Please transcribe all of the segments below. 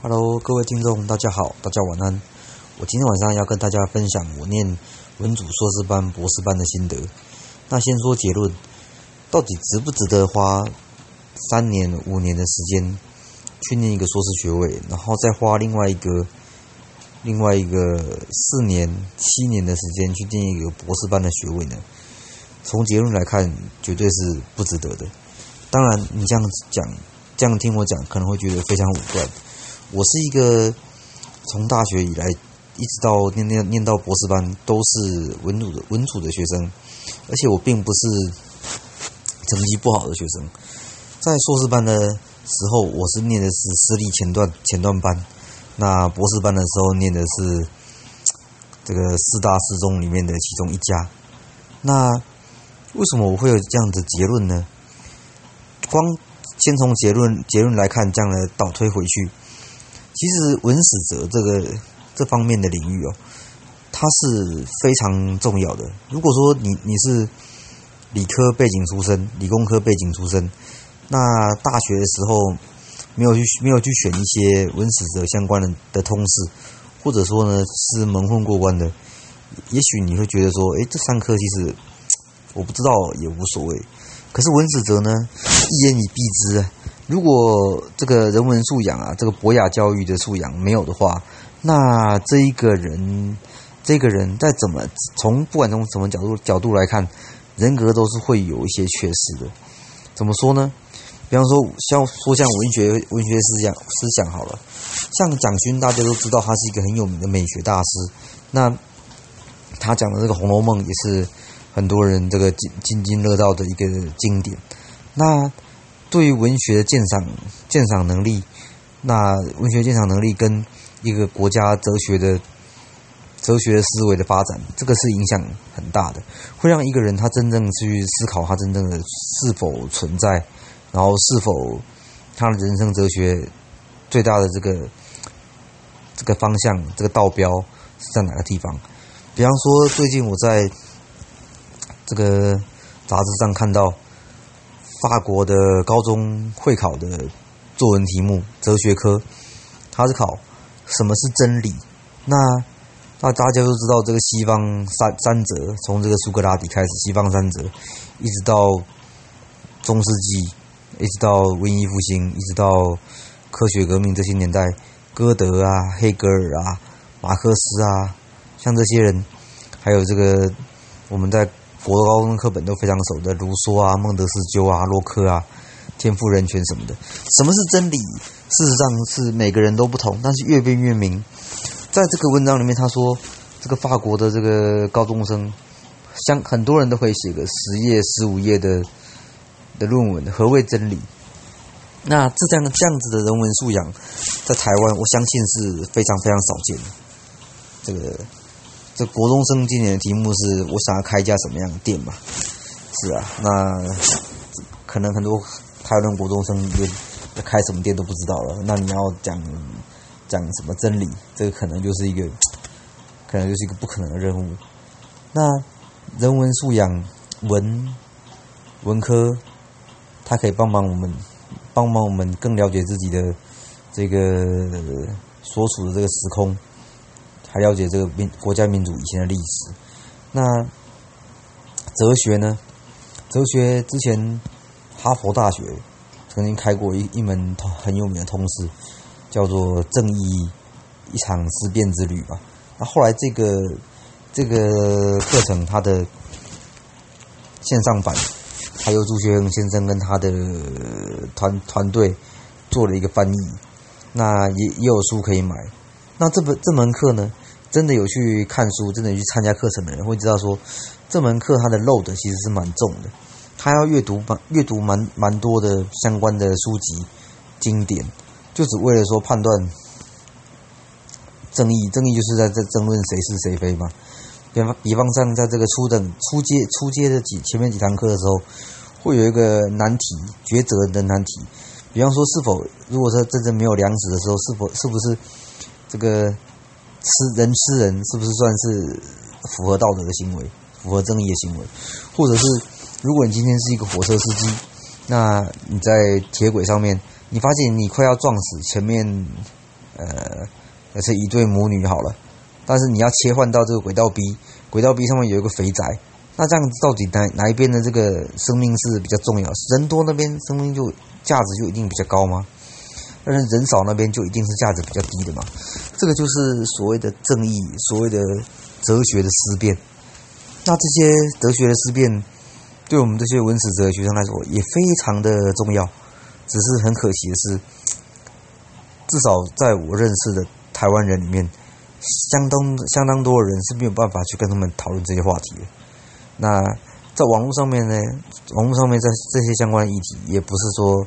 Hello，各位听众，大家好，大家晚安。我今天晚上要跟大家分享我念文组硕士班、博士班的心得。那先说结论，到底值不值得花三年、五年的时间去念一个硕士学位，然后再花另外一个、另外一个四年、七年的时间去念一个博士班的学位呢？从结论来看，绝对是不值得的。当然，你这样讲，这样听我讲，可能会觉得非常武断。我是一个从大学以来一直到念念念到博士班都是文组的文组的学生，而且我并不是成绩不好的学生。在硕士班的时候，我是念的是私立前段前段班；那博士班的时候，念的是这个四大四中里面的其中一家。那为什么我会有这样的结论呢？光先从结论结论来看，这样的倒推回去。其实文史哲这个这方面的领域哦，它是非常重要的。如果说你你是理科背景出身、理工科背景出身，那大学的时候没有去没有去选一些文史哲相关的的通识，或者说呢是蒙混过关的，也许你会觉得说，哎，这三科其实我不知道也无所谓。可是文史哲呢，一言以蔽之啊。如果这个人文素养啊，这个博雅教育的素养没有的话，那这一个人，这个人再怎么从不管从什么角度角度来看，人格都是会有一些缺失的。怎么说呢？比方说像说像文学文学思想思想好了，像蒋勋大家都知道他是一个很有名的美学大师，那他讲的这个《红楼梦》也是很多人这个津津津乐道的一个经典。那对于文学的鉴赏鉴赏能力，那文学鉴赏能力跟一个国家哲学的哲学思维的发展，这个是影响很大的，会让一个人他真正去思考他真正的是否存在，然后是否他的人生哲学最大的这个这个方向这个道标是在哪个地方？比方说，最近我在这个杂志上看到。法国的高中会考的作文题目，哲学科，它是考什么是真理？那那大家都知道，这个西方三三哲，从这个苏格拉底开始，西方三哲，一直到中世纪，一直到文艺复兴，一直到科学革命这些年代，歌德啊、黑格尔啊、马克思啊，像这些人，还有这个我们在。国高中课本都非常熟的，卢梭啊、孟德斯鸠啊、洛克啊、天赋人权什么的。什么是真理？事实上是每个人都不同，但是越辩越明。在这个文章里面，他说这个法国的这个高中生，像很多人都可以写个十页、十五页的的论文。何谓真理？那这样这样子的人文素养，在台湾我相信是非常非常少见的。这个。这国中生今年的题目是我想要开一家什么样的店嘛？是啊，那可能很多台湾国中生连开什么店都不知道了。那你要讲讲什么真理？这个可能就是一个，可能就是一个不可能的任务。那人文素养文文科，它可以帮忙我们，帮忙我们更了解自己的这个所处的这个时空。还了解这个民国家民主以前的历史。那哲学呢？哲学之前哈佛大学曾经开过一一门很有名的通识，叫做《正义一场思辨之旅》吧。那后来这个这个课程它的线上版，还有朱学恒先生跟他的团团队做了一个翻译，那也也有书可以买。那这本这门课呢，真的有去看书，真的去参加课程的人会知道说，这门课它的 load 其实是蛮重的，他要阅读蛮阅读蛮蛮多的相关的书籍经典，就只为了说判断正义，正义就是在这争论谁是谁非嘛。比方比方像在这个初等初阶初阶的几前面几堂课的时候，会有一个难题抉择的难题，比方说是否如果说真正没有粮食的时候，是否是不是？这个吃人吃人是不是算是符合道德的行为，符合正义的行为？或者是如果你今天是一个火车司机，那你在铁轨上面，你发现你快要撞死前面呃，是一对母女好了，但是你要切换到这个轨道 B，轨道 B 上面有一个肥宅，那这样子到底哪哪一边的这个生命是比较重要？人多那边生命就价值就一定比较高吗？但是人少那边就一定是价值比较低的嘛？这个就是所谓的正义，所谓的哲学的思辨。那这些哲学的思辨，对我们这些文史哲学生来说也非常的重要。只是很可惜的是，至少在我认识的台湾人里面，相当相当多的人是没有办法去跟他们讨论这些话题的。那在网络上面呢，网络上面在这些相关议题，也不是说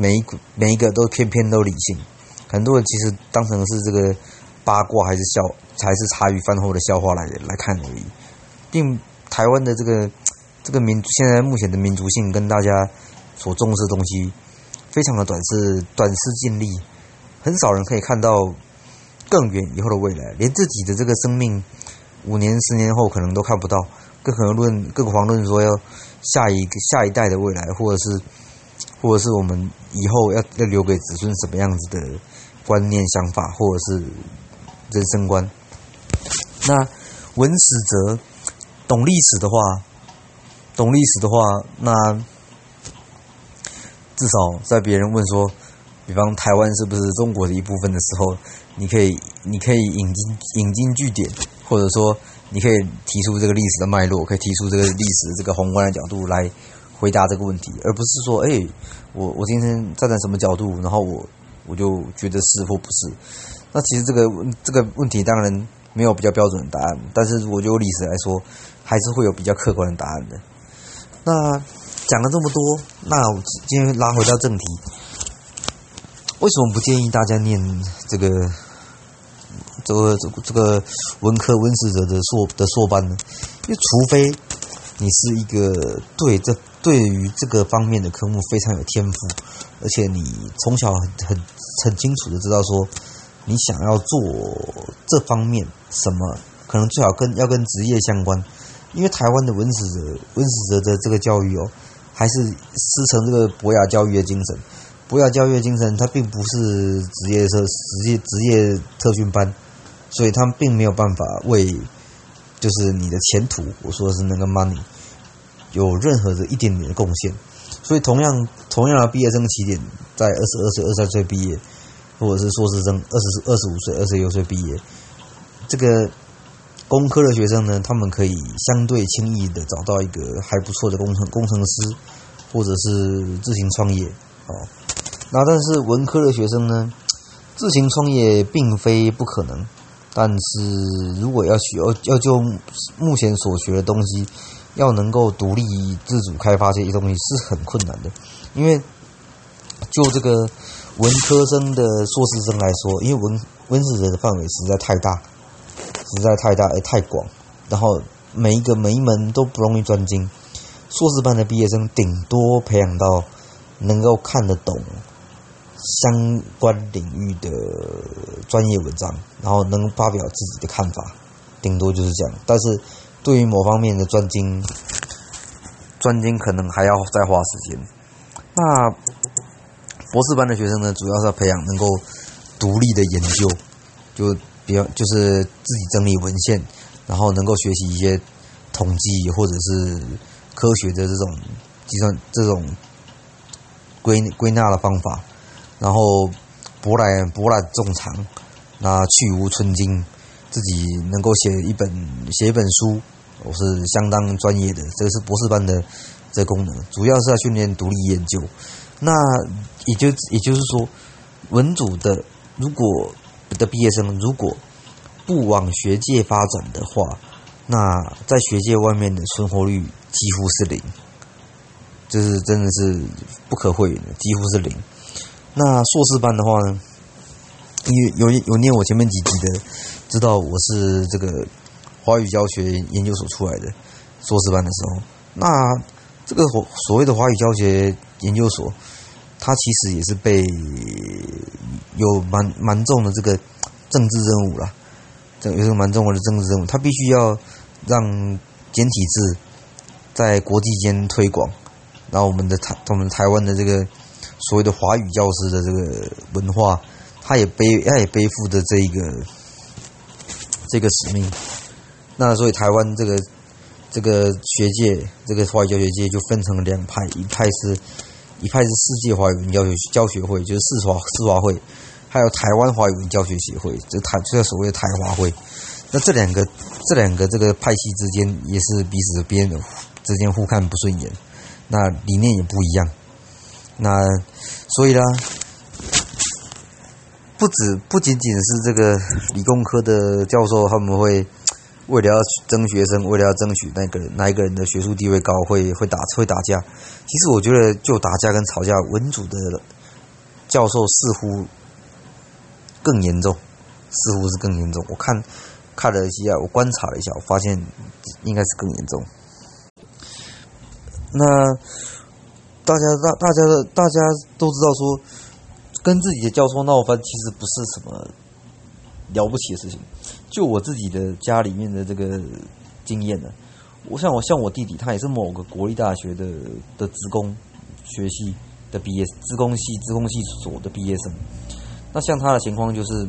每一每一个都偏偏都理性，很多人其实当成是这个八卦还是笑，还是茶余饭后的笑话来来看而已。并台湾的这个这个民现在目前的民族性跟大家。所重视的东西非常的短视，短视尽力，很少人可以看到更远以后的未来，连自己的这个生命五年、十年后可能都看不到，更何论更遑论说要下一个下一代的未来，或者是或者是我们以后要要留给子孙什么样子的观念、想法，或者是人生观。那文史哲懂历史的话，懂历史的话，那。至少在别人问说，比方台湾是不是中国的一部分的时候，你可以你可以引经引经据典，或者说你可以提出这个历史的脉络，可以提出这个历史这个宏观的角度来回答这个问题，而不是说，哎，我我今天站在什么角度，然后我我就觉得是或不是。那其实这个这个问题当然没有比较标准的答案，但是如果就历史来说，还是会有比较客观的答案的。那。讲了这么多，那我今天拉回到正题，为什么不建议大家念这个这个这个这个文科文史哲的硕的硕班呢？因为除非你是一个对这对于这个方面的科目非常有天赋，而且你从小很很很清楚的知道说你想要做这方面什么，可能最好跟要跟职业相关，因为台湾的文史哲文史哲的这个教育哦。还是师承这个博雅教育的精神，博雅教育的精神，它并不是职业特职业职业特训班，所以他们并没有办法为就是你的前途，我说的是那个 money，有任何的一点点的贡献。所以同样同样的毕业生起点在二十二岁、二三岁毕业，或者是硕士生二十二十五岁、二十六岁毕业，这个。工科的学生呢，他们可以相对轻易的找到一个还不错的工程工程师，或者是自行创业，哦。那但是文科的学生呢，自行创业并非不可能，但是如果要学要要就目前所学的东西，要能够独立自主开发这些东西是很困难的，因为就这个文科生的硕士生来说，因为文文史哲的范围实在太大。实在太大也太广，然后每一个每一门都不容易专精。硕士班的毕业生顶多培养到能够看得懂相关领域的专业文章，然后能发表自己的看法，顶多就是这样。但是对于某方面的专精，专精可能还要再花时间。那博士班的学生呢，主要是要培养能够独立的研究，就。比较就是自己整理文献，然后能够学习一些统计或者是科学的这种计算、这种归归纳的方法，然后博览博览众长，那去无存精，自己能够写一本写一本书，我是相当专业的。这个是博士班的这功能，主要是要训练独立研究。那也就也就是说，文组的如果。的毕业生如果不往学界发展的话，那在学界外面的存活率几乎是零，就是真的是不可讳言的，几乎是零。那硕士班的话呢，有有有念我前面几集的，知道我是这个华语教学研究所出来的硕士班的时候，那这个所谓的华语教学研究所。它其实也是被有蛮蛮重的这个政治任务了，这有这个蛮重的政治任务，他必须要让简体字在国际间推广，然后我们的台我们台湾的这个所谓的华语教师的这个文化他也背他也背负着这一个这个使命。那所以台湾这个这个学界，这个华语教学界就分成了两派，一派是一派是世界华语文教学教学会，就是世华世华会，还有台湾华语文教学协会，就台就所谓的台华会。那这两个这两个这个派系之间也是彼此边之间互看不顺眼，那理念也不一样。那所以呢，不止不仅仅是这个理工科的教授，他们会为了要争学生，为了要争取那个那一个人的学术地位高，会会打会打架。其实我觉得，就打架跟吵架，文组的教授似乎更严重，似乎是更严重。我看看了一下，我观察了一下，我发现应该是更严重。那。大家大大家的大家都知道说，跟自己的教授闹翻其实不是什么了不起的事情。就我自己的家里面的这个经验呢，我像我像我弟弟，他也是某个国立大学的的职工学系的毕业，职工系职工系所的毕业生。那像他的情况就是，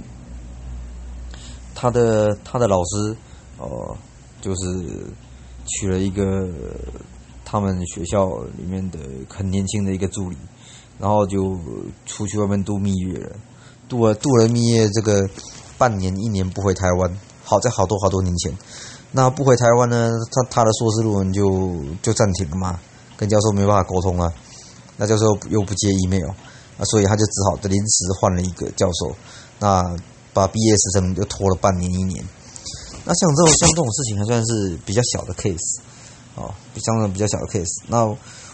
他的他的老师哦，就是娶了一个。他们学校里面的很年轻的一个助理，然后就出去外面度蜜月了，度了度了蜜月，这个半年一年不回台湾，好在好多好多年前，那不回台湾呢，他他的硕士论文就就暂停了嘛，跟教授没办法沟通啊，那教授又不接 email 啊，所以他就只好临时换了一个教授，那把毕业时程又拖了半年一年，那像这种像这种事情还算是比较小的 case。哦，相对比较小的 case。那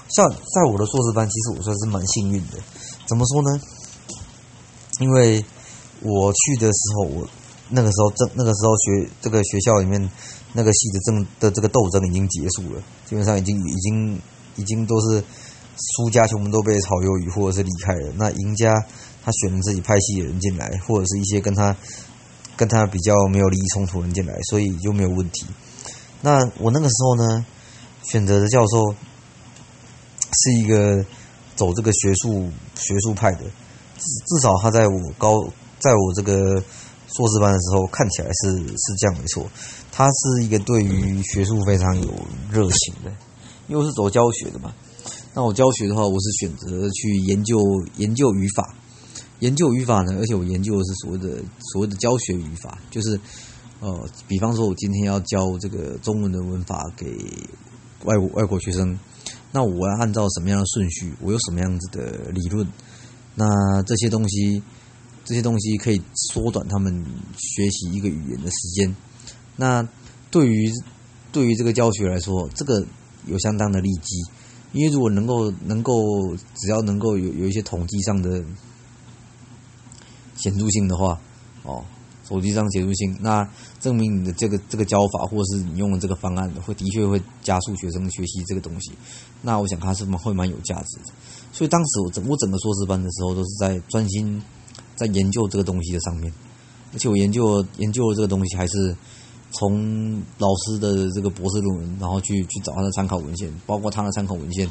像在我的硕士班，其实我算是蛮幸运的。怎么说呢？因为我去的时候，我那个时候正那个时候学这个学校里面那个系的正的这个斗争已经结束了，基本上已经已经已经都是输家全部都被炒鱿鱼或者是离开了。那赢家他选了自己派系的人进来，或者是一些跟他跟他比较没有利益冲突的人进来，所以就没有问题。那我那个时候呢？选择的教授是一个走这个学术学术派的，至至少他在我高在我这个硕士班的时候看起来是是这样没错，他是一个对于学术非常有热情的，因为是走教学的嘛。那我教学的话，我是选择去研究研究语法，研究语法呢，而且我研究的是所谓的所谓的教学语法，就是呃，比方说我今天要教这个中文的文法给。外国外国学生，那我要按照什么样的顺序？我有什么样子的理论？那这些东西，这些东西可以缩短他们学习一个语言的时间。那对于对于这个教学来说，这个有相当的利基，因为如果能够能够只要能够有有一些统计上的显著性的话，哦。手机上写入性，那证明你的这个这个教法，或者是你用的这个方案，会的确会加速学生学习这个东西。那我想它是蛮会蛮有价值的。所以当时我整我整个硕士班的时候，都是在专心在研究这个东西的上面。而且我研究研究这个东西，还是从老师的这个博士论文，然后去去找他的参考文献，包括他的参考文献，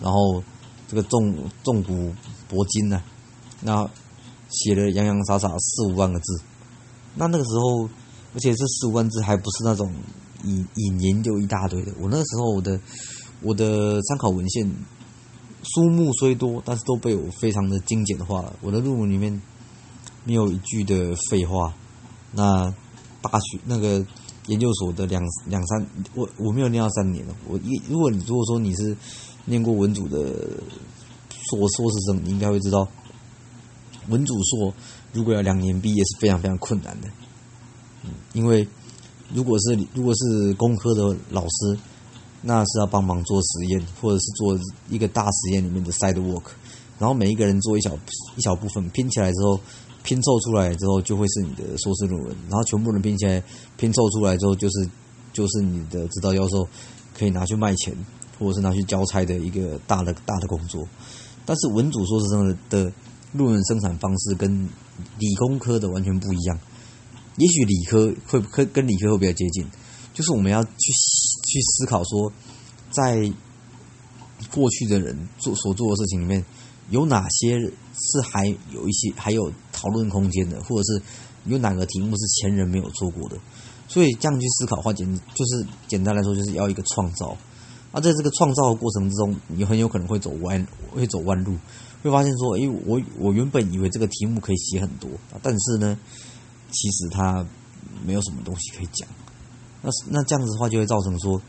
然后这个重重古博今呢，那写了洋洋洒洒四五万个字。那那个时候，而且这十五万字还不是那种引引研究一大堆的。我那个时候我的我的参考文献书目虽多，但是都被我非常的精简化了。我的论文里面没有一句的废话。那大学那个研究所的两两三，我我没有念到三年了。我一如果你如果说你是念过文组的硕硕士生，你应该会知道文组硕。如果要两年毕业是非常非常困难的，嗯，因为如果是如果是工科的老师，那是要帮忙做实验，或者是做一个大实验里面的 side work，然后每一个人做一小一小部分，拼起来之后，拼凑出来之后就会是你的硕士论文，然后全部人拼起来，拼凑出来之后就是就是你的指导教授可以拿去卖钱，或者是拿去交差的一个大的大的工作，但是文组硕士生的论文生产方式跟理工科的完全不一样，也许理科会跟跟理科会比较接近，就是我们要去去思考说，在过去的人做所做的事情里面，有哪些是还有一些还有讨论空间的，或者是有哪个题目是前人没有做过的。所以这样去思考的话，简就是简单来说，就是要一个创造。啊，在这个创造的过程之中，你很有可能会走弯，会走弯路，会发现说，诶，我我原本以为这个题目可以写很多，但是呢，其实它没有什么东西可以讲。那那这样子的话，就会造成说，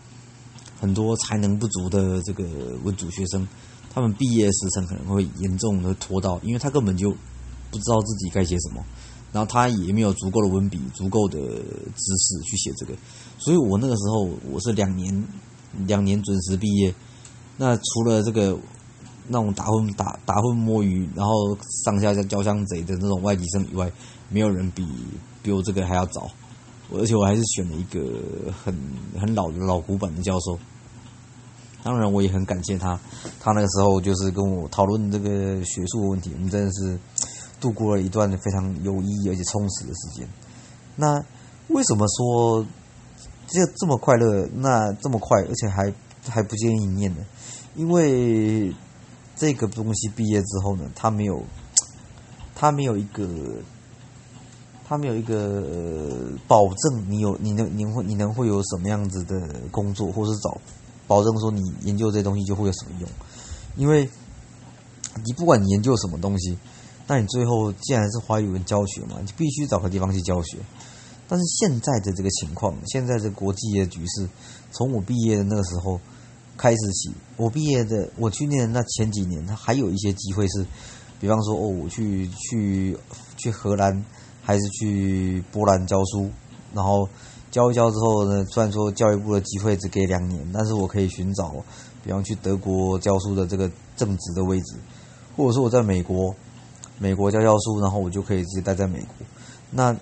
很多才能不足的这个文组学生，他们毕业时程可能会严重的拖到，因为他根本就不知道自己该写什么。然后他也没有足够的文笔、足够的知识去写这个，所以我那个时候我是两年两年准时毕业。那除了这个那种打混打打混摸鱼，然后上下交相贼的那种外籍生以外，没有人比比我这个还要早。而且我还是选了一个很很老的老古板的教授。当然，我也很感谢他，他那个时候就是跟我讨论这个学术问题，我们真的是。度过了一段非常有意义而且充实的时间。那为什么说这这么快乐？那这么快，而且还还不见一面呢？因为这个东西毕业之后呢，他没有，他没有一个，他没有一个保证你有你能你会你能会有什么样子的工作，或是找保证说你研究这东西就会有什么用？因为你不管你研究什么东西。那你最后既然是华语文教学嘛，你必须找个地方去教学。但是现在的这个情况，现在这国际的局势，从我毕业的那个时候开始起，我毕业的我去年那前几年，他还有一些机会是，比方说哦，我去去去荷兰，还是去波兰教书，然后教一教之后呢，虽然说教育部的机会只给两年，但是我可以寻找，比方去德国教书的这个正职的位置，或者说我在美国。美国教教书，然后我就可以直接待在美国。那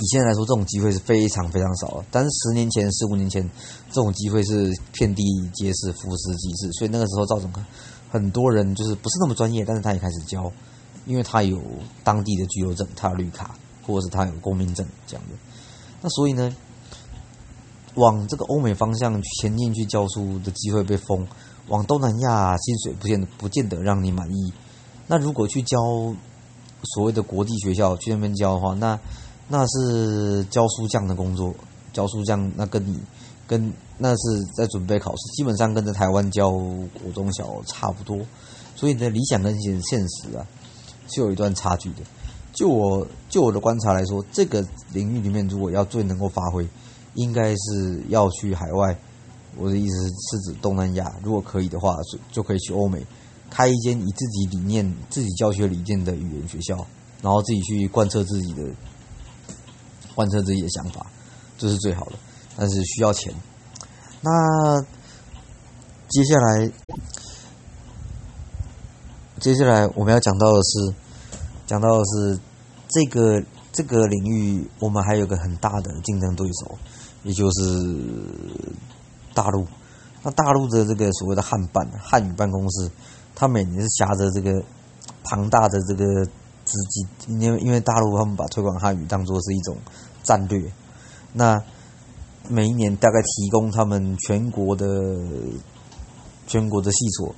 以现在来说，这种机会是非常非常少了。但是十年前、十五年前，这种机会是遍地皆是、俯拾即是。所以那个时候造成很多人就是不是那么专业，但是他也开始教，因为他有当地的居留证，他有绿卡，或者是他有公民证这样的。那所以呢，往这个欧美方向前进去教书的机会被封，往东南亚薪水不见不见得让你满意。那如果去教所谓的国际学校去那边教的话，那那是教书匠的工作，教书匠那跟你跟那是在准备考试，基本上跟在台湾教国中小差不多，所以呢，理想跟现现实啊是有一段差距的。就我就我的观察来说，这个领域里面如果要最能够发挥，应该是要去海外。我的意思是指东南亚，如果可以的话，就就可以去欧美。开一间以自己理念、自己教学理念的语言学校，然后自己去贯彻自己的、贯彻自己的想法，这是最好的。但是需要钱。那接下来，接下来我们要讲到的是，讲到的是这个这个领域，我们还有个很大的竞争对手，也就是大陆。那大陆的这个所谓的汉办汉语办公室。他每年是挟着这个庞大的这个资金，因为因为大陆他们把推广汉语当做是一种战略，那每一年大概提供他们全国的全国的系所，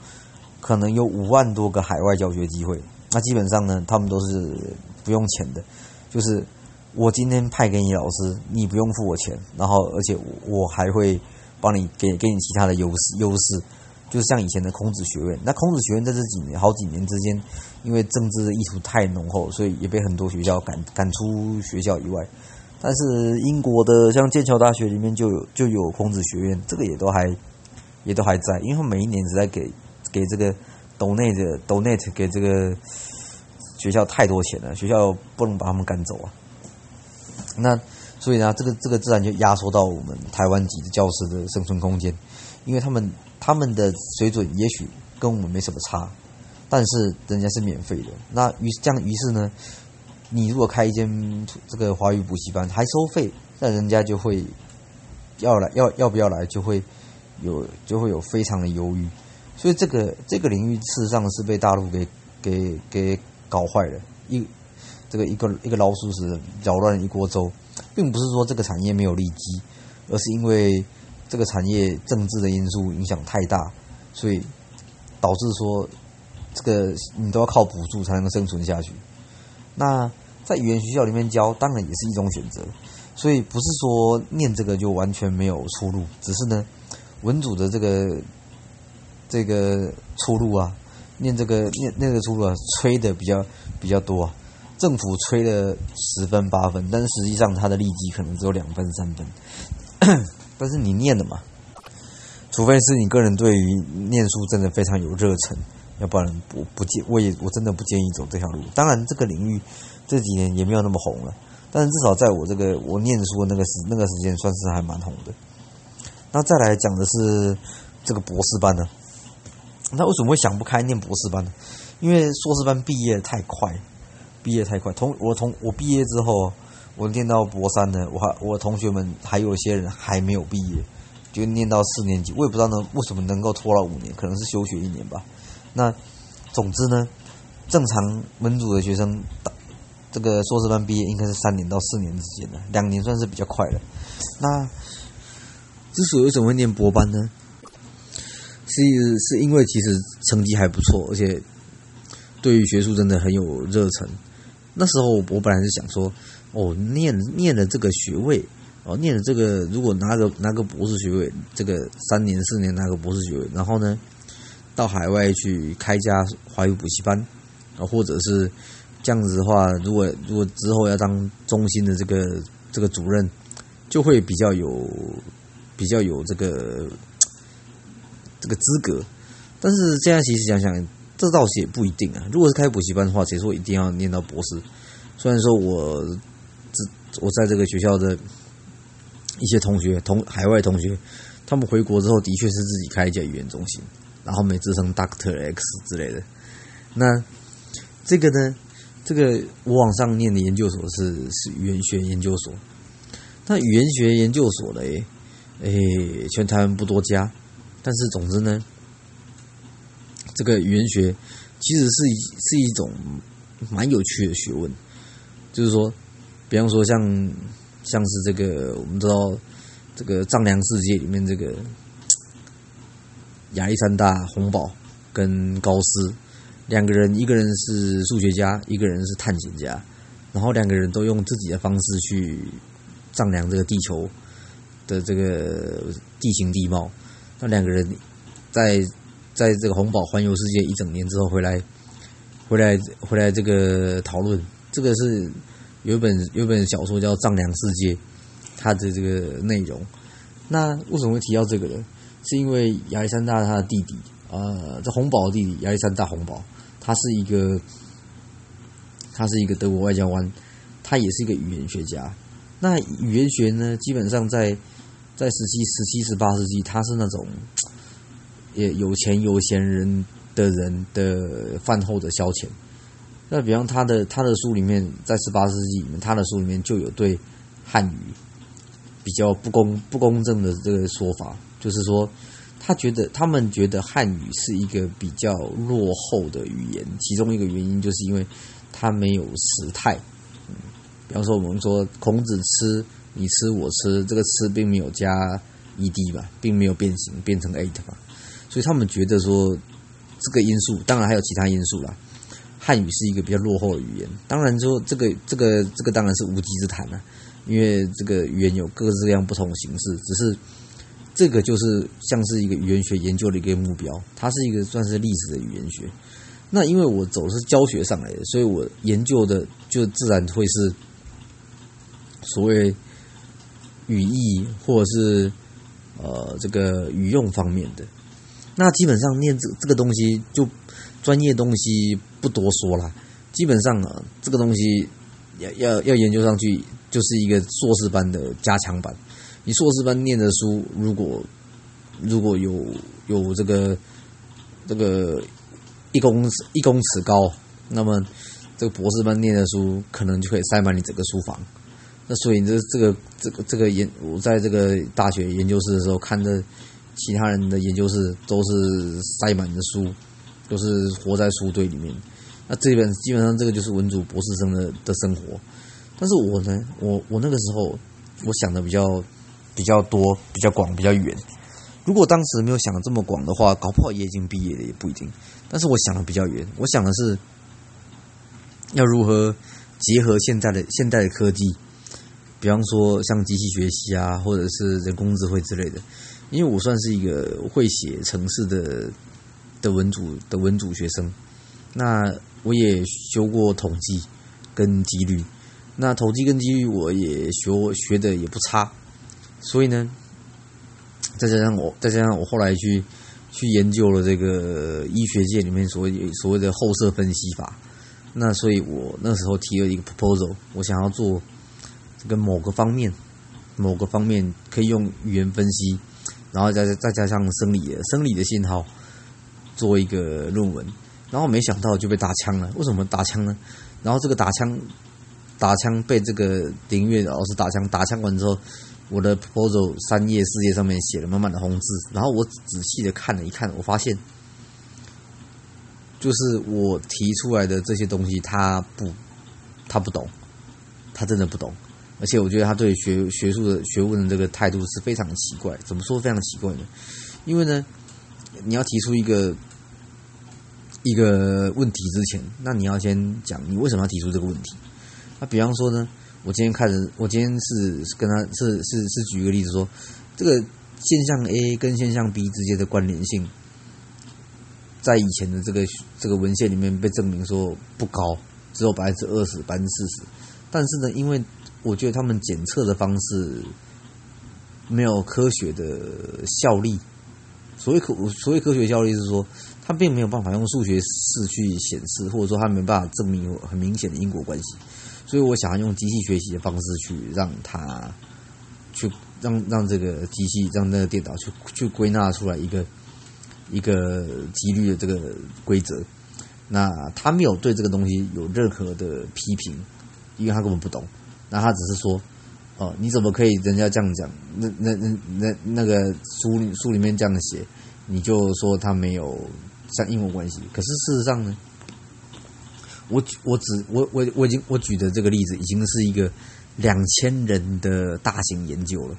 可能有五万多个海外教学机会。那基本上呢，他们都是不用钱的，就是我今天派给你老师，你不用付我钱，然后而且我还会帮你给给你其他的优势优势。就是像以前的孔子学院，那孔子学院在这几年、好几年之间，因为政治的意图太浓厚，所以也被很多学校赶赶出学校以外。但是英国的像剑桥大学里面就有就有孔子学院，这个也都还也都还在，因为每一年只在给给这个 donate donate 给这个学校太多钱了，学校不能把他们赶走啊。那所以呢，这个这个自然就压缩到我们台湾籍教师的生存空间，因为他们。他们的水准也许跟我们没什么差，但是人家是免费的。那于这样于是呢，你如果开一间这个华语补习班还收费，那人家就会要来要要不要来，就会有就会有非常的犹豫。所以这个这个领域事实上是被大陆给给给搞坏了，一这个一个一个老鼠屎扰乱一锅粥，并不是说这个产业没有利基，而是因为。这个产业政治的因素影响太大，所以导致说这个你都要靠补助才能生存下去。那在语言学校里面教，当然也是一种选择。所以不是说念这个就完全没有出路，只是呢，文组的这个这个出路啊，念这个念那个出路啊，吹的比较比较多啊。政府吹了十分八分，但实际上它的利基可能只有两分三分。但是你念的嘛，除非是你个人对于念书真的非常有热忱，要不然我不建我也我真的不建议走这条路。当然这个领域这几年也没有那么红了。但是至少在我这个我念书的那个时那个时间，算是还蛮红的。那再来讲的是这个博士班呢？那为什么会想不开念博士班呢？因为硕士班毕业太快，毕业太快。同我同我毕业之后，我念到博三呢，我还我同学们还有一些人还没有毕业，就念到四年级。我也不知道呢，为什么能够拖到五年？可能是休学一年吧。那总之呢，正常文组的学生。这个硕士班毕业应该是三年到四年之间的，两年算是比较快的。那之所以为什么会念博班呢？是是因为其实成绩还不错，而且对于学术真的很有热忱。那时候我本来是想说，哦，念念了这个学位，哦，念了这个，如果拿个拿个博士学位，这个三年四年拿个博士学位，然后呢，到海外去开家华语补习班，啊，或者是。这样子的话，如果如果之后要当中心的这个这个主任，就会比较有比较有这个这个资格。但是现在其实想想，这倒是也不一定啊。如果是开补习班的话，谁说一定要念到博士？虽然说我这我在这个学校的一些同学同海外同学，他们回国之后的确是自己开一家语言中心，然后每自称 Doctor X 之类的。那这个呢？这个我往上念的研究所是是语言学研究所，那语言学研究所嘞，诶，全台湾不多家，但是总之呢，这个语言学其实是是一种蛮有趣的学问，就是说，比方说像像是这个我们知道这个丈量世界里面这个亚历山大洪堡跟高斯。两个人，一个人是数学家，一个人是探险家，然后两个人都用自己的方式去丈量这个地球的这个地形地貌。那两个人在在这个红堡环游世界一整年之后回来，回来回来这个讨论，这个是有一本有一本小说叫《丈量世界》，它的这个内容。那为什么会提到这个呢？是因为亚历山大他的弟弟，呃，这红堡的弟弟亚历山大红堡。他是一个，他是一个德国外交官，他也是一个语言学家。那语言学呢，基本上在在十七、十七、十八世纪，他是那种也有钱有闲人的人的饭后的消遣。那比方他的他的书里面，在十八世纪里面，他的书里面就有对汉语比较不公不公正的这个说法，就是说。他觉得，他们觉得汉语是一个比较落后的语言，其中一个原因就是因为它没有时态。嗯，比方说我们说孔子吃，你吃我吃，这个吃并没有加 ed 吧，并没有变形变成 ate 吧，所以他们觉得说这个因素，当然还有其他因素啦。汉语是一个比较落后的语言，当然说这个这个这个当然是无稽之谈了，因为这个语言有各式各样不同的形式，只是。这个就是像是一个语言学研究的一个目标，它是一个算是历史的语言学。那因为我走是教学上来的，所以我研究的就自然会是所谓语义或者是呃这个语用方面的。那基本上念这这个东西就专业东西不多说了，基本上啊这个东西要要要研究上去就是一个硕士班的加强版。你硕士班念的书，如果如果有有这个这个一公尺一公尺高，那么这个博士班念的书可能就可以塞满你整个书房。那所以这这个这个这个研，我在这个大学研究室的时候，看着其他人的研究室都是塞满的书，都是活在书堆里面。那这本基本上这个就是文组博士生的的生活。但是我呢，我我那个时候我想的比较。比较多、比较广、比较远。如果当时没有想的这么广的话，搞不好也已经毕业了，也不一定。但是我想的比较远，我想的是要如何结合现在的现代的科技，比方说像机器学习啊，或者是人工智慧之类的。因为我算是一个会写程式的的文组的文组学生，那我也修过统计跟几率，那统计跟几率我也学学的也不差，所以呢，再加上我再加上我后来去去研究了这个医学界里面所谓所谓的后设分析法，那所以我那时候提了一个 proposal，我想要做这个某个方面某个方面可以用语言分析。然后再再加上生理的生理的信号，做一个论文，然后没想到就被打枪了。为什么打枪呢？然后这个打枪打枪被这个林月老师打枪，打枪完之后，我的 proposal 三页四页上面写了满满的红字，然后我仔细的看了一看，我发现，就是我提出来的这些东西，他不他不懂，他真的不懂。而且我觉得他对学学术的学问的这个态度是非常奇怪。怎么说非常奇怪呢？因为呢，你要提出一个一个问题之前，那你要先讲你为什么要提出这个问题。那比方说呢，我今天看着，我今天是跟他是是是举一个例子说，这个现象 A 跟现象 B 之间的关联性，在以前的这个这个文献里面被证明说不高，只有百分之二十、百分之四十。但是呢，因为我觉得他们检测的方式没有科学的效力。所谓科所谓科学效力是说，他并没有办法用数学式去显示，或者说他没办法证明有很明显的因果关系。所以我想要用机器学习的方式去让它去让让这个机器让那个电脑去去归纳出来一个一个几率的这个规则。那他没有对这个东西有任何的批评，因为他根本不懂。那他只是说，哦，你怎么可以人家这样讲？那那那那那个书书里面这样写，你就说他没有像因果关系？可是事实上呢，我我只我我我已经我举的这个例子已经是一个两千人的大型研究了。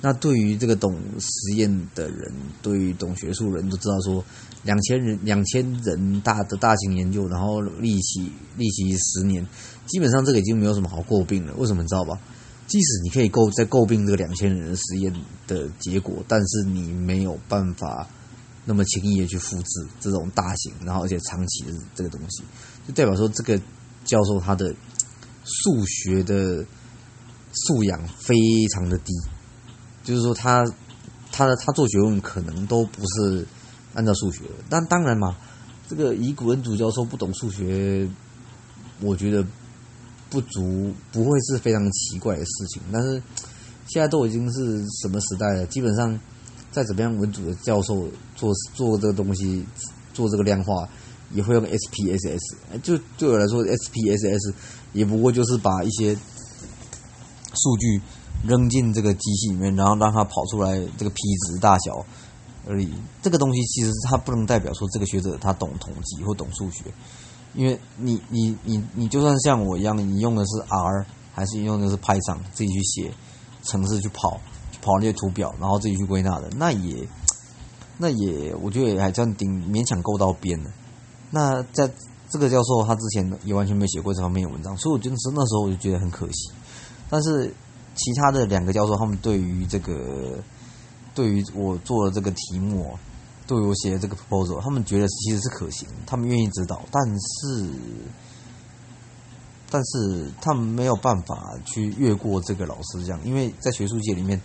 那对于这个懂实验的人，对于懂学术人都知道说，两千人两千人大的大型研究，然后历期历期十年。基本上这个已经没有什么好诟病了，为什么你知道吧？即使你可以诟在诟病这个两千人的实验的结果，但是你没有办法那么轻易的去复制这种大型，然后而且长期的这个东西，就代表说这个教授他的数学的素养非常的低，就是说他他的他做学问可能都不是按照数学，但当然嘛，这个以古恩主教授不懂数学，我觉得。不足不会是非常奇怪的事情，但是现在都已经是什么时代了？基本上再怎么样文组的教授做做这个东西，做这个量化也会用 SPSS。就对我来说，SPSS 也不过就是把一些数据扔进这个机器里面，然后让它跑出来这个 P 值大小而已。这个东西其实它不能代表说这个学者他懂统计或懂数学。因为你你你你就算像我一样，你用的是 R 还是用的是 Python，自己去写程式去跑，跑那些图表，然后自己去归纳的，那也那也我觉得也还算顶勉强够到边的。那在这个教授他之前也完全没写过这方面的文章，所以我觉得是那时候我就觉得很可惜。但是其他的两个教授他们对于这个对于我做的这个题目。对于我写的这个 proposal，他们觉得其实是可行，他们愿意指导，但是，但是他们没有办法去越过这个老师这样，因为在学术界里面，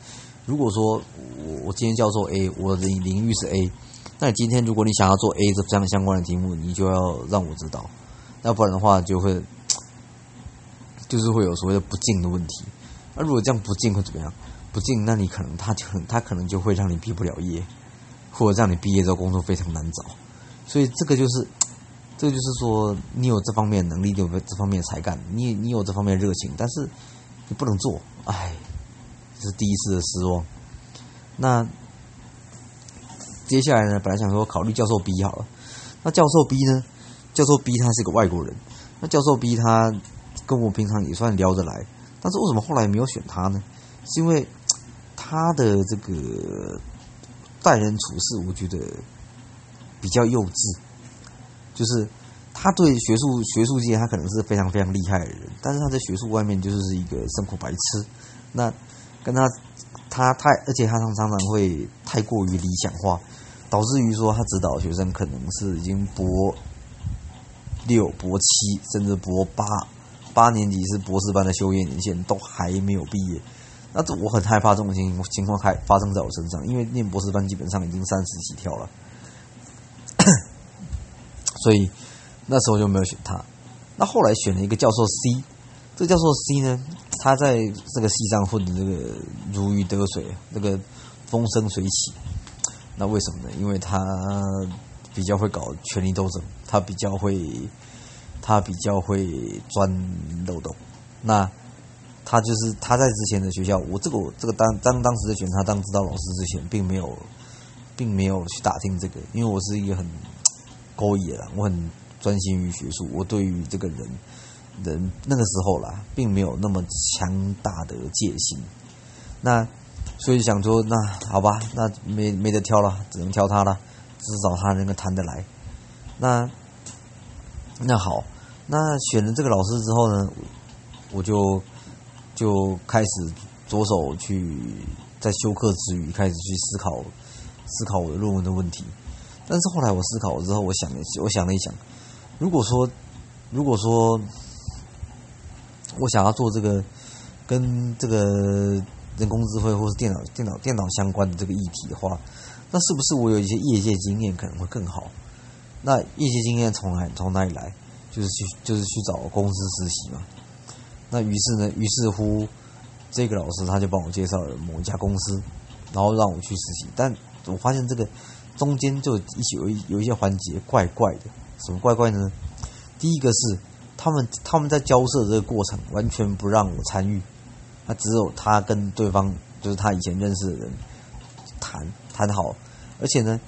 如果说我我今天教授 A，我的领域是 A，那你今天如果你想要做 A 这这样相关的题目，你就要让我知道，要不然的话就会 就是会有所谓的不进的问题。那如果这样不进会怎么样？不进，那你可能他就他可能就会让你毕不了业。或者让你毕业之后工作非常难找，所以这个就是，这个就是说，你有这方面能力，有这方面才干，你你有这方面热情，但是你不能做，哎，这是第一次的失望。那接下来呢？本来想说考虑教授 B 好了，那教授 B 呢？教授 B 他是个外国人，那教授 B 他跟我平常也算聊得来，但是为什么后来没有选他呢？是因为他的这个。待人处事，我觉得比较幼稚。就是他对学术学术界他可能是非常非常厉害的人，但是他在学术外面就是一个生活白痴。那跟他他太，而且他常常常会太过于理想化，导致于说他指导学生可能是已经博六、博七，甚至博八，八年级是博士班的修业年限都还没有毕业。那这我很害怕这种情情况还发生在我身上，因为念博士班基本上已经三十几跳了，所以那时候就没有选他。那后来选了一个教授 C，这个教授 C 呢，他在这个系上混的这个如鱼得水，这个风生水起。那为什么呢？因为他比较会搞权力斗争，他比较会，他比较会钻漏洞。那他就是他在之前的学校，我这个我这个当当当时在选他当指导老师之前，并没有，并没有去打听这个，因为我是一个很 勾引的，我很专心于学术，我对于这个人人那个时候啦，并没有那么强大的戒心，那所以想说，那好吧，那没没得挑了，只能挑他了，至少他能够谈得来，那那好，那选了这个老师之后呢，我就。就开始着手去在休课之余开始去思考思考我的论文的问题，但是后来我思考了之后，我想我想了一想，如果说如果说我想要做这个跟这个人工智慧或是电脑电脑电脑相关的这个议题的话，那是不是我有一些业界经验可能会更好？那业界经验从哪从哪里来？就是去就是去找公司实习嘛。那于是呢，于是乎，这个老师他就帮我介绍了某一家公司，然后让我去实习。但我发现这个中间就一起有一有一些环节怪怪的，什么怪怪呢？第一个是他们他们在交涉这个过程完全不让我参与，那只有他跟对方就是他以前认识的人谈谈好，而且呢，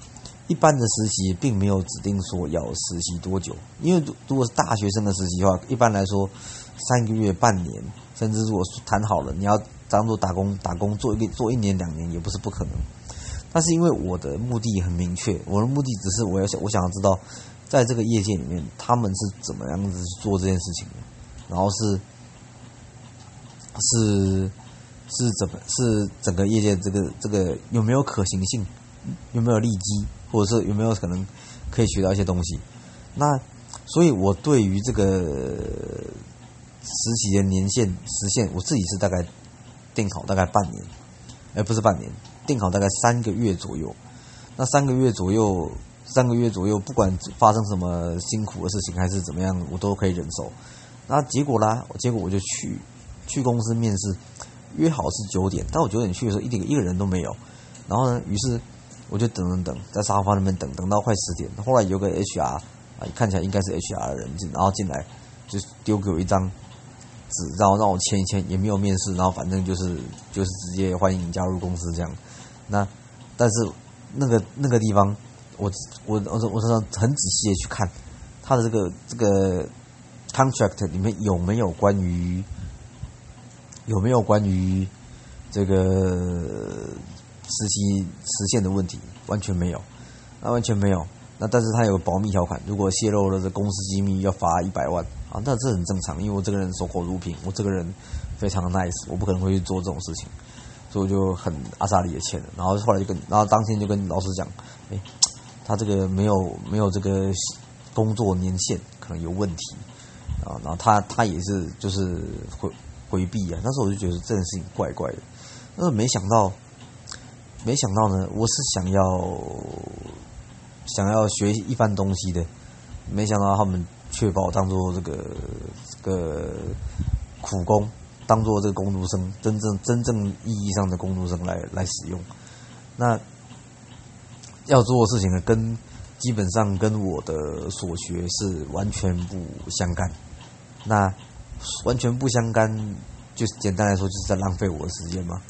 一般的实习并没有指定说要实习多久，因为如果是大学生的实习的话，一般来说。三个月、半年，甚至如果谈好了，你要当做打工，打工做一个做一年、两年也不是不可能。但是因为我的目的很明确，我的目的只是我要想，我想要知道，在这个业界里面他们是怎么样子做这件事情的，然后是是是怎么是整个业界这个这个有没有可行性，有没有利基，或者是有没有可能可以学到一些东西。那所以我对于这个。实习的年限实现，我自己是大概定好大概半年，哎，不是半年，定好大概三个月左右。那三个月左右，三个月左右，不管发生什么辛苦的事情还是怎么样，我都可以忍受。那结果啦，结果我就去去公司面试，约好是九点，但我九点去的时候一点一个人都没有。然后呢，于是我就等等等，在沙发那边等等到快十点。后来有个 HR 啊，看起来应该是 HR 的人进，然后进来就丢给我一张。纸，然后让我签一签，也没有面试，然后反正就是就是直接欢迎加入公司这样。那但是那个那个地方，我我我我说很仔细的去看他的这个这个 contract 里面有没有关于有没有关于这个实习实现的问题，完全没有，那完全没有。那但是他有保密条款，如果泄露了这公司机密，要罚一百万。啊，那这很正常，因为我这个人守口如瓶，我这个人非常的 nice，我不可能会去做这种事情，所以我就很阿萨里的签了。然后后来就跟，然后当天就跟老师讲，哎，他这个没有没有这个工作年限，可能有问题啊。然后他他也是就是会回避啊。那时候我就觉得这件事情怪怪的，但是没想到，没想到呢，我是想要想要学一番东西的，没想到他们。确保当做这个这个苦工，当做这个工读生，真正真正意义上的工读生来来使用。那要做的事情呢，跟基本上跟我的所学是完全不相干。那完全不相干，就是简单来说，就是在浪费我的时间嘛。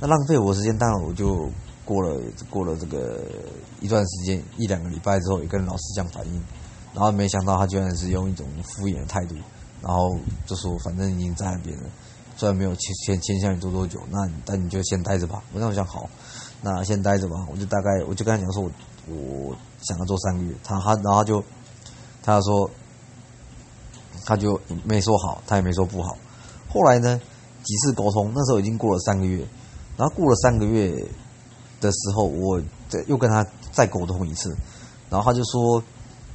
那浪费我的时间，当然我就过了过了这个一段时间，一两个礼拜之后，也跟老师这样反应。然后没想到他居然是用一种敷衍的态度，然后就说反正已经在那边了，虽然没有签签签下你做多久，那但你就先待着吧。我那我想好，那先待着吧。我就大概我就跟他讲说，我我想要做三个月。他他然后就他说他就没说好，他也没说不好。后来呢，几次沟通，那时候已经过了三个月，然后过了三个月的时候，我再又跟他再沟通一次，然后他就说：“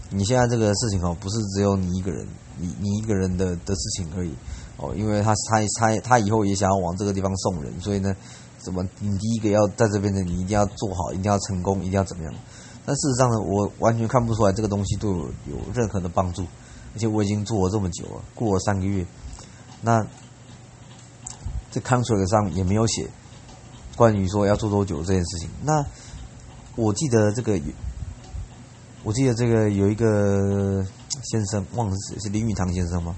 你现在这个事情哦，不是只有你一个人，你你一个人的的事情而已哦，因为他他他他以后也想要往这个地方送人，所以呢，怎么你第一个要在这边的，你一定要做好，一定要成功，一定要怎么样？但事实上呢，我完全看不出来这个东西对我有任何的帮助，而且我已经做了这么久了，过了三个月，那。”这 contract 上也没有写关于说要做多久这件事情。那我记得这个，我记得这个有一个先生，忘了是是林语堂先生吗？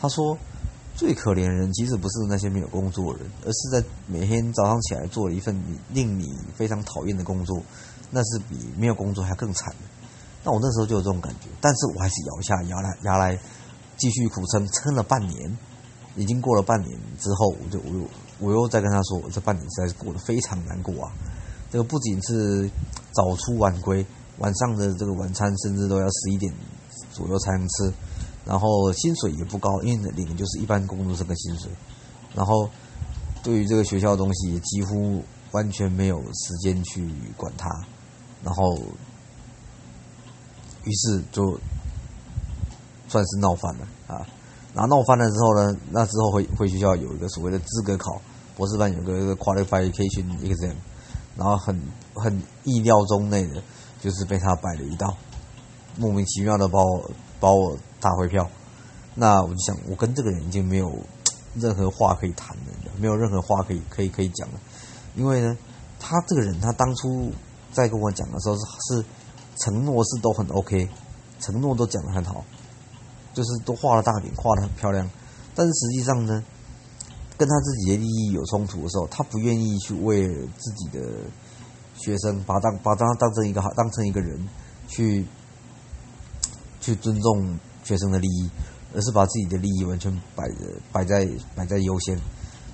他说，最可怜的人其实不是那些没有工作的人，而是在每天早上起来做了一份令你非常讨厌的工作，那是比没有工作还更惨的。那我那时候就有这种感觉，但是我还是咬下牙来，牙来继续苦撑，撑了半年。已经过了半年之后，我就我又我又再跟他说，我这半年实在是过得非常难过啊！这个不仅是早出晚归，晚上的这个晚餐甚至都要十一点左右才能吃，然后薪水也不高，因为领的就是一般工作生的薪水，然后对于这个学校的东西也几乎完全没有时间去管它，然后于是就算是闹翻了啊！然后闹翻了之后呢，那之后回回学校有一个所谓的资格考，博士班有个 qualification exam，然后很很意料中内的，就是被他摆了一道，莫名其妙的把我把我打回票。那我就想，我跟这个人已经没有任何话可以谈了，没有任何话可以可以可以讲了，因为呢，他这个人他当初在跟我讲的时候是承诺是都很 OK，承诺都讲的很好。就是都画了大饼，画的很漂亮，但是实际上呢，跟他自己的利益有冲突的时候，他不愿意去为自己的学生把当把他当成一个好当成一个人去去尊重学生的利益，而是把自己的利益完全摆着摆在摆在优先。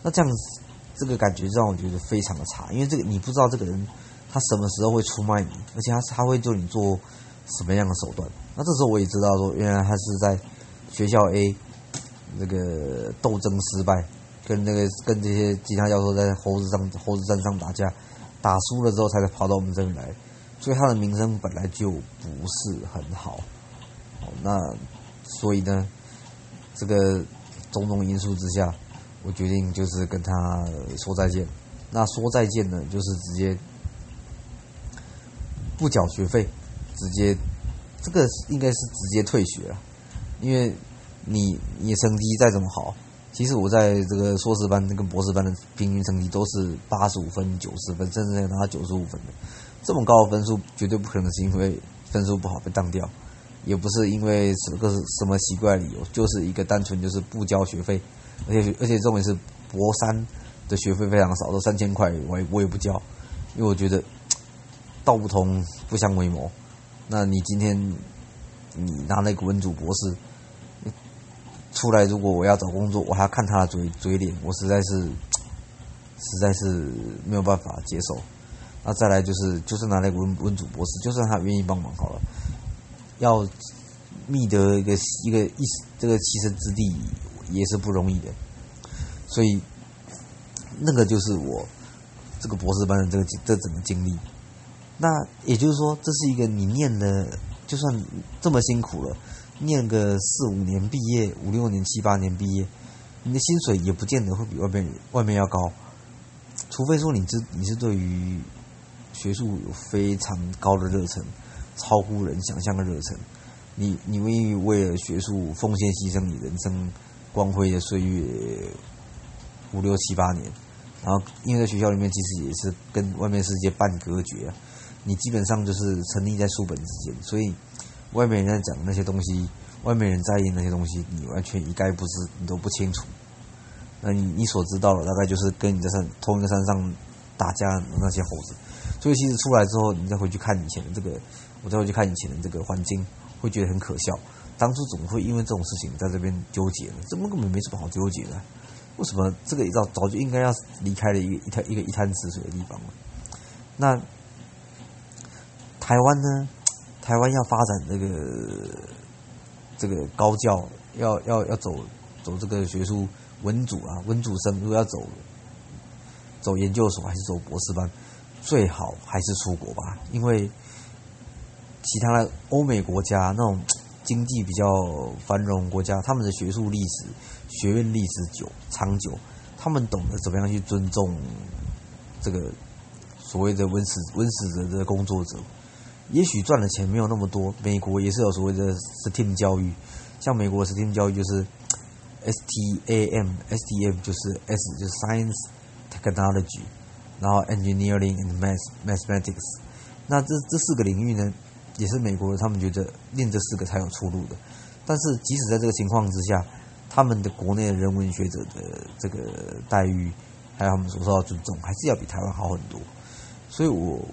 那这样子，这个感觉让我觉得非常的差，因为这个你不知道这个人他什么时候会出卖你，而且他他会对你做。什么样的手段？那这时候我也知道，说原来他是在学校 A 那个斗争失败，跟那个跟这些其他教授在猴子上猴子山上打架，打输了之后才跑到我们这里来，所以他的名声本来就不是很好。那所以呢，这个种种因素之下，我决定就是跟他说再见。那说再见呢，就是直接不缴学费。直接，这个应该是直接退学了，因为你你成绩再怎么好，其实我在这个硕士班跟博士班的平均成绩都是八十五分、九十分，甚至拿九十五分的，这么高的分数绝对不可能是因为分数不好被当掉，也不是因为什个什么奇怪理由，就是一个单纯就是不交学费，而且而且重点是博三的学费非常少，都三千块，我也我也不交，因为我觉得道不同不相为谋。那你今天你拿那个文组博士出来，如果我要找工作，我还要看他的嘴嘴脸，我实在是实在是没有办法接受。那再来就是，就是拿那个文文组博士，就算他愿意帮忙好了，要觅得一个一个一这个栖身之地也是不容易的。所以那个就是我这个博士班的这个这整个经历。那也就是说，这是一个你念的，就算这么辛苦了，念个四五年毕业，五六年、七八年毕业，你的薪水也不见得会比外面外面要高，除非说你是你是对于学术有非常高的热忱，超乎人想象的热忱，你你愿意为了学术奉献牺牲你人生光辉的岁月五六七八年，然后因为在学校里面其实也是跟外面世界半隔绝。你基本上就是沉溺在书本之间，所以外面人讲那些东西，外面人在意那些东西，你完全一概不知，你都不清楚。那你你所知道的大概就是跟你在山同一个山上打架的那些猴子。所以其实出来之后，你再回去看以前的这个，我再回去看以前的这个环境，会觉得很可笑。当初怎么会因为这种事情在这边纠结呢？这根本没什么好纠结的。为什么这个早早就应该要离开了一个一滩一个一滩死水的地方了？那？台湾呢？台湾要发展这个这个高教要要要走走这个学术文组啊，文组生如果要走走研究所还是走博士班，最好还是出国吧，因为其他的欧美国家那种经济比较繁荣国家，他们的学术历史、学院历史久长久，他们懂得怎么样去尊重这个所谓的文史文史者的工作者。也许赚的钱没有那么多，美国也是有所谓的 STEM 教育，像美国的 STEM 教育就是 STAM，STM 就是 S 就是 Science Technology，然后 Engineering and Math Mathematics，那这这四个领域呢，也是美国他们觉得练这四个才有出路的。但是即使在这个情况之下，他们的国内的人文学者的这个待遇，还有他们所受到尊重，还是要比台湾好很多。所以我。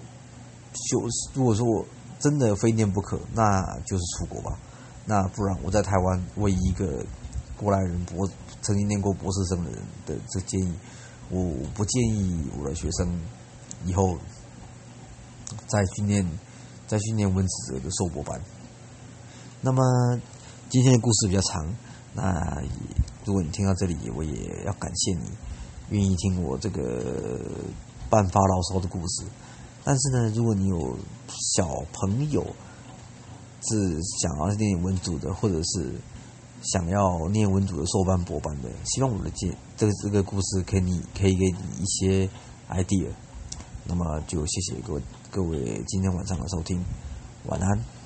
就如果说我真的非念不可，那就是出国吧。那不然我在台湾唯一一个过来人博曾经念过博士生的人的这建议，我不建议我的学生以后再训练再训练温史哲的硕博班。那么今天的故事比较长，那如果你听到这里，我也要感谢你愿意听我这个半发牢骚的故事。但是呢，如果你有小朋友是想要念文组的，或者是想要念文组的硕班、博班的，希望我的这这个这个故事可以可以给你一些 idea。那么就谢谢各位各位今天晚上的收听，晚安。